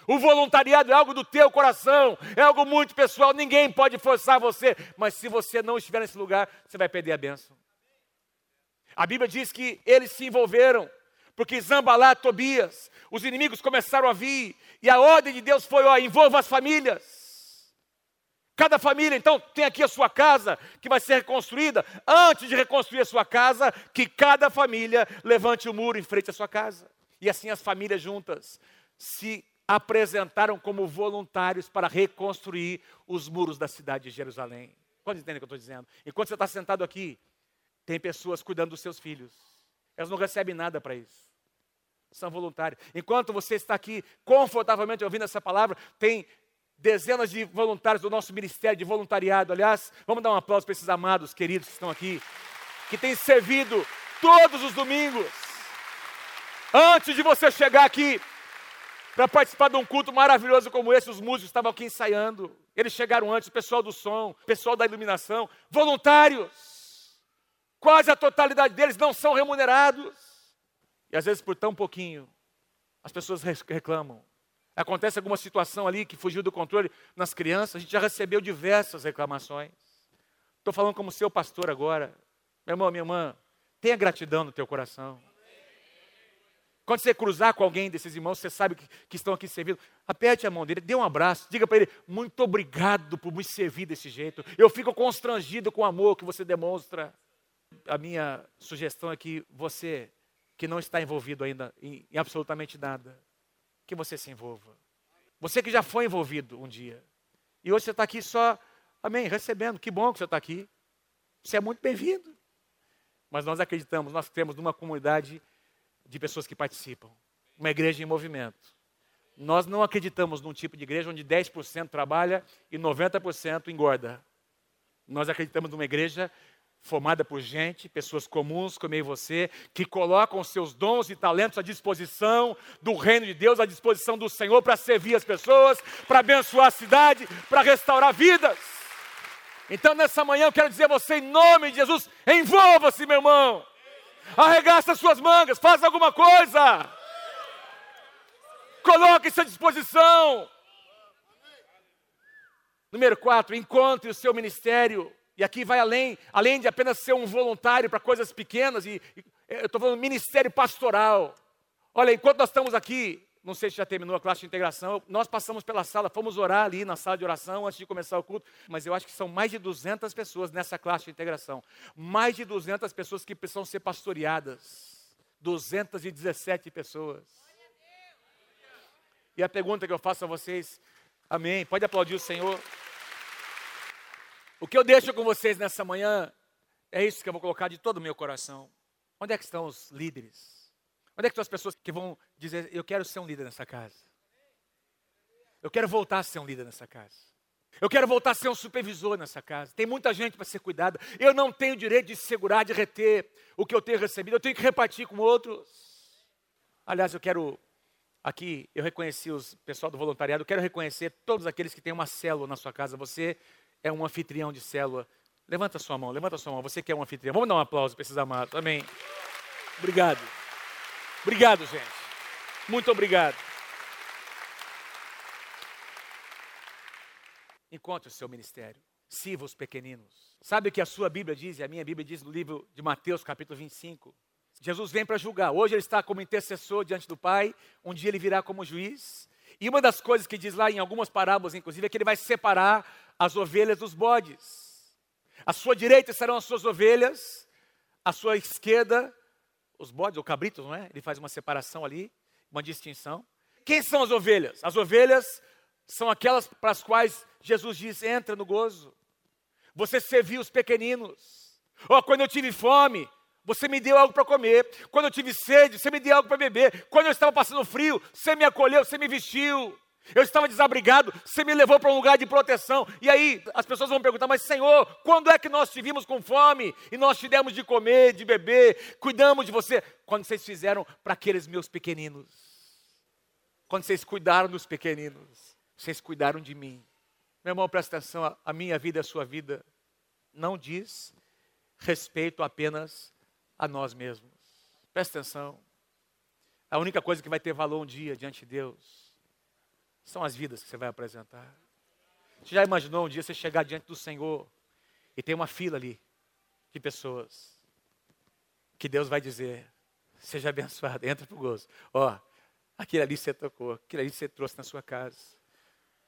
O voluntariado é algo do teu coração, é algo muito pessoal, ninguém pode forçar você, mas se você não estiver nesse lugar, você vai perder a bênção. A Bíblia diz que eles se envolveram, porque Zambalá, Tobias, os inimigos começaram a vir, e a ordem de Deus foi: ó, envolva as famílias. Cada família, então, tem aqui a sua casa que vai ser reconstruída. Antes de reconstruir a sua casa, que cada família levante o muro em frente à sua casa. E assim as famílias juntas se apresentaram como voluntários para reconstruir os muros da cidade de Jerusalém. Pode entender o que eu estou dizendo? Enquanto você está sentado aqui, tem pessoas cuidando dos seus filhos. Elas não recebem nada para isso. São voluntários. Enquanto você está aqui confortavelmente ouvindo essa palavra, tem dezenas de voluntários do nosso ministério de voluntariado. Aliás, vamos dar um aplauso para esses amados queridos que estão aqui, que têm servido todos os domingos. Antes de você chegar aqui, para participar de um culto maravilhoso como esse, os músicos estavam aqui ensaiando. Eles chegaram antes, o pessoal do som, o pessoal da iluminação, voluntários. Quase a totalidade deles não são remunerados. E às vezes por tão pouquinho, as pessoas reclamam. Acontece alguma situação ali que fugiu do controle nas crianças, a gente já recebeu diversas reclamações. Estou falando como seu pastor agora. Meu irmão, minha irmã, tenha gratidão no teu coração. Quando você cruzar com alguém desses irmãos, você sabe que, que estão aqui servindo, aperte a mão dele, dê um abraço, diga para ele: muito obrigado por me servir desse jeito. Eu fico constrangido com o amor que você demonstra. A minha sugestão é que você, que não está envolvido ainda em, em absolutamente nada, que você se envolva. Você que já foi envolvido um dia, e hoje você está aqui só, amém, recebendo. Que bom que você está aqui. Você é muito bem-vindo. Mas nós acreditamos, nós temos numa comunidade de pessoas que participam. Uma igreja em movimento. Nós não acreditamos num tipo de igreja onde 10% trabalha e 90% engorda. Nós acreditamos numa igreja formada por gente, pessoas comuns como eu e você, que colocam seus dons e talentos à disposição do reino de Deus, à disposição do Senhor para servir as pessoas, para abençoar a cidade, para restaurar vidas. Então, nessa manhã, eu quero dizer a você, em nome de Jesus, envolva-se, meu irmão. Arregaça suas mangas, faça alguma coisa. Coloque-se à disposição. Número quatro, encontre o seu ministério. E aqui vai além, além de apenas ser um voluntário para coisas pequenas, e, e eu estou falando ministério pastoral. Olha, enquanto nós estamos aqui, não sei se já terminou a classe de integração, nós passamos pela sala, fomos orar ali na sala de oração antes de começar o culto, mas eu acho que são mais de 200 pessoas nessa classe de integração. Mais de 200 pessoas que precisam ser pastoreadas. 217 pessoas. E a pergunta que eu faço a vocês, amém, pode aplaudir o Senhor. O que eu deixo com vocês nessa manhã é isso que eu vou colocar de todo o meu coração. Onde é que estão os líderes? Onde é que estão as pessoas que vão dizer, eu quero ser um líder nessa casa? Eu quero voltar a ser um líder nessa casa. Eu quero voltar a ser um supervisor nessa casa. Tem muita gente para ser cuidada. Eu não tenho direito de segurar, de reter o que eu tenho recebido. Eu tenho que repartir com outros. Aliás, eu quero aqui, eu reconheci os pessoal do voluntariado, eu quero reconhecer todos aqueles que têm uma célula na sua casa. Você é um anfitrião de célula. Levanta sua mão, levanta sua mão. Você que é um anfitrião. Vamos dar um aplauso para esses amados. Amém. Obrigado. Obrigado, gente. Muito obrigado. Encontre o seu ministério. Sirva os pequeninos. Sabe o que a sua Bíblia diz? E a minha Bíblia diz no livro de Mateus, capítulo 25. Jesus vem para julgar. Hoje ele está como intercessor diante do Pai. Um dia ele virá como juiz. E uma das coisas que diz lá em algumas parábolas, inclusive, é que ele vai separar as ovelhas dos bodes. À sua direita serão as suas ovelhas, à sua esquerda os bodes ou cabritos, não é? Ele faz uma separação ali, uma distinção. Quem são as ovelhas? As ovelhas são aquelas para as quais Jesus diz: entra no gozo. Você serviu os pequeninos. Oh, quando eu tive fome, você me deu algo para comer. Quando eu tive sede, você me deu algo para beber. Quando eu estava passando frio, você me acolheu, você me vestiu. Eu estava desabrigado, você me levou para um lugar de proteção. E aí as pessoas vão perguntar: Mas Senhor, quando é que nós te vimos com fome e nós te demos de comer, de beber, cuidamos de você? Quando vocês fizeram para aqueles meus pequeninos. Quando vocês cuidaram dos pequeninos, vocês cuidaram de mim. Meu irmão, presta atenção: a minha vida, a sua vida, não diz respeito apenas a nós mesmos. Presta atenção. A única coisa que vai ter valor um dia diante de Deus são as vidas que você vai apresentar. Você já imaginou um dia você chegar diante do Senhor e tem uma fila ali de pessoas que Deus vai dizer: seja abençoado, entra para o gozo. Ó, aquele ali você tocou, aquele ali você trouxe na sua casa,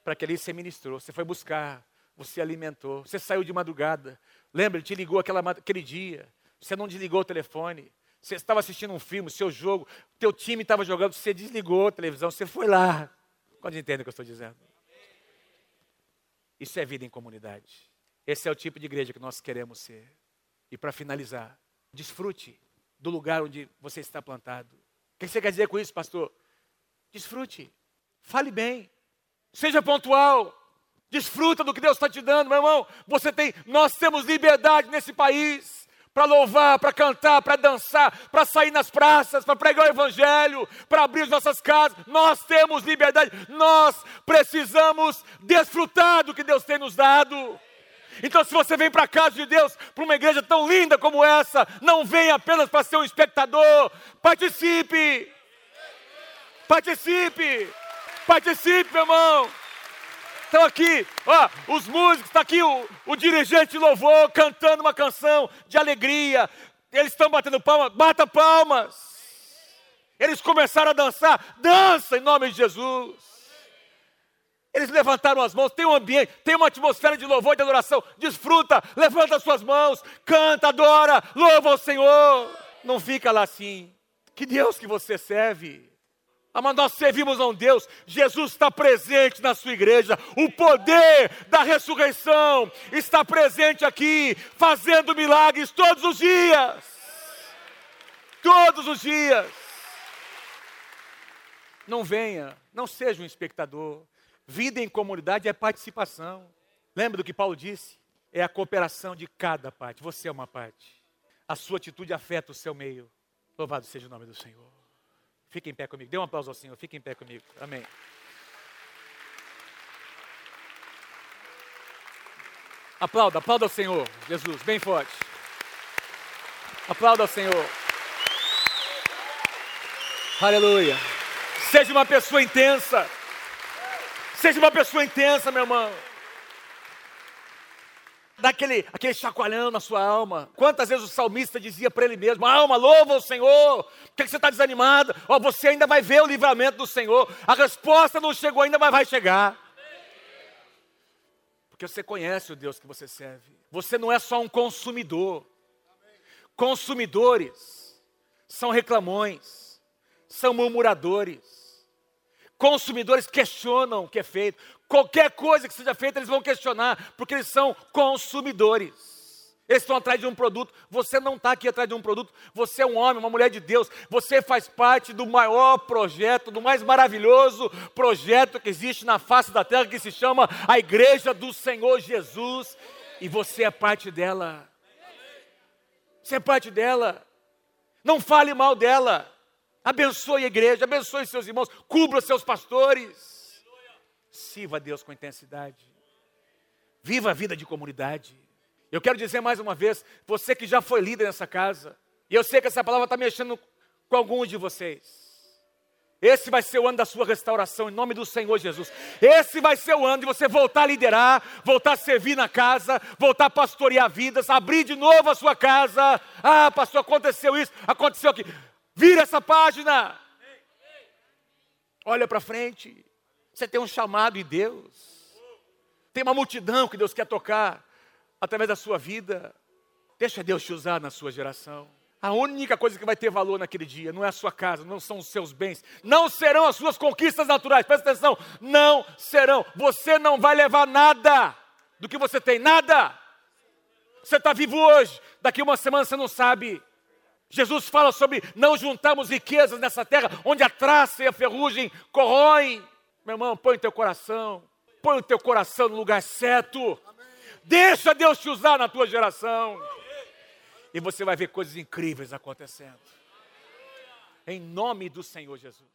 para aquele ali você ministrou, você foi buscar, você alimentou, você saiu de madrugada. Lembra, ele te ligou aquela, aquele dia, você não desligou o telefone, você estava assistindo um filme, seu jogo, teu time estava jogando, você desligou a televisão, você foi lá, quando entende o que eu estou dizendo? Isso é vida em comunidade. Esse é o tipo de igreja que nós queremos ser. E para finalizar, desfrute do lugar onde você está plantado. O que você quer dizer com isso, pastor? Desfrute. Fale bem. Seja pontual. Desfruta do que Deus está te dando, meu irmão. Você tem, nós temos liberdade nesse país para louvar, para cantar, para dançar, para sair nas praças, para pregar o Evangelho, para abrir as nossas casas. Nós temos liberdade, nós precisamos desfrutar do que Deus tem nos dado. Então, se você vem para a casa de Deus, para uma igreja tão linda como essa, não venha apenas para ser um espectador, participe. Participe. Participe, meu irmão. Estão aqui, ó, os músicos, está aqui o, o dirigente louvor cantando uma canção de alegria. Eles estão batendo palmas, bata palmas. Eles começaram a dançar, dança em nome de Jesus. Eles levantaram as mãos, tem um ambiente, tem uma atmosfera de louvor e de adoração. Desfruta, levanta as suas mãos, canta, adora, louva o Senhor. Não fica lá assim. Que Deus que você serve. Ah, mas nós servimos a um Deus, Jesus está presente na sua igreja, o poder da ressurreição está presente aqui, fazendo milagres todos os dias. Todos os dias. Não venha, não seja um espectador. Vida em comunidade é participação. Lembra do que Paulo disse? é a cooperação de cada parte. Você é uma parte. A sua atitude afeta o seu meio. Louvado seja o nome do Senhor. Fique em pé comigo. Dê um aplauso ao Senhor. Fique em pé comigo. Amém. Aplauda, aplauda ao Senhor, Jesus, bem forte. Aplauda ao Senhor. Aleluia. Seja uma pessoa intensa. Seja uma pessoa intensa, meu irmão. Dá aquele, aquele chacoalhão na sua alma. Quantas vezes o salmista dizia para ele mesmo: Alma, louva o Senhor. Por que você está desanimado? Oh, você ainda vai ver o livramento do Senhor. A resposta não chegou ainda, mas vai chegar. Porque você conhece o Deus que você serve. Você não é só um consumidor. Consumidores são reclamões, são murmuradores. Consumidores questionam o que é feito. Qualquer coisa que seja feita, eles vão questionar, porque eles são consumidores. Eles estão atrás de um produto. Você não está aqui atrás de um produto. Você é um homem, uma mulher de Deus. Você faz parte do maior projeto, do mais maravilhoso projeto que existe na face da terra, que se chama a Igreja do Senhor Jesus. E você é parte dela. Você é parte dela. Não fale mal dela. Abençoe a igreja, abençoe seus irmãos, cubra seus pastores. Sirva a Deus com intensidade. Viva a vida de comunidade. Eu quero dizer mais uma vez, você que já foi líder nessa casa, e eu sei que essa palavra está mexendo com alguns de vocês. Esse vai ser o ano da sua restauração, em nome do Senhor Jesus. Esse vai ser o ano de você voltar a liderar, voltar a servir na casa, voltar a pastorear vidas, abrir de novo a sua casa. Ah, pastor, aconteceu isso, aconteceu aqui. Vira essa página. Olha para frente. Você tem um chamado em Deus. Tem uma multidão que Deus quer tocar através da sua vida. Deixa Deus te usar na sua geração. A única coisa que vai ter valor naquele dia não é a sua casa, não são os seus bens, não serão as suas conquistas naturais. Presta atenção, não serão. Você não vai levar nada do que você tem, nada. Você está vivo hoje, daqui uma semana você não sabe. Jesus fala sobre não juntarmos riquezas nessa terra onde a traça e a ferrugem corroem. Meu irmão, põe teu coração, põe o teu coração no lugar certo. Deixa Deus te usar na tua geração. E você vai ver coisas incríveis acontecendo. Em nome do Senhor Jesus.